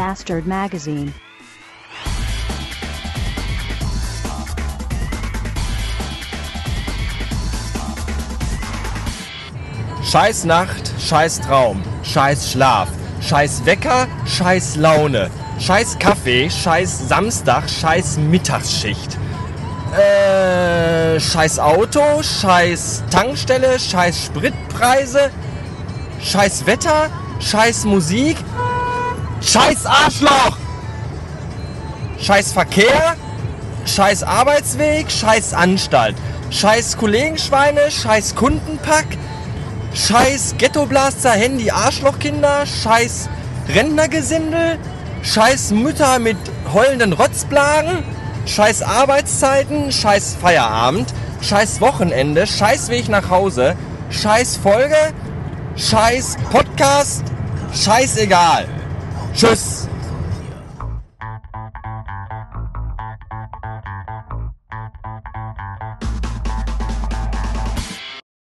Bastard Magazine. Scheiß Nacht, scheiß Traum, scheiß Schlaf, scheiß Wecker, scheiß Laune, scheiß Kaffee, scheiß Samstag, scheiß Mittagsschicht. Äh, scheiß Auto, scheiß Tankstelle, scheiß Spritpreise, scheiß Wetter, scheiß Musik, scheiß Arschloch! Scheiß Verkehr, scheiß Arbeitsweg, scheiß Anstalt, scheiß Kollegenschweine, scheiß Kundenpack, scheiß Ghettoblaster, Handy, Arschlochkinder, scheiß Rentnergesindel, scheiß Mütter mit heulenden Rotzblagen, scheiß Arbeitszeiten, scheiß Feierabend, scheiß Wochenende, scheiß Weg nach Hause, scheiß Folge, scheiß Podcast, scheiß egal. Tschüss.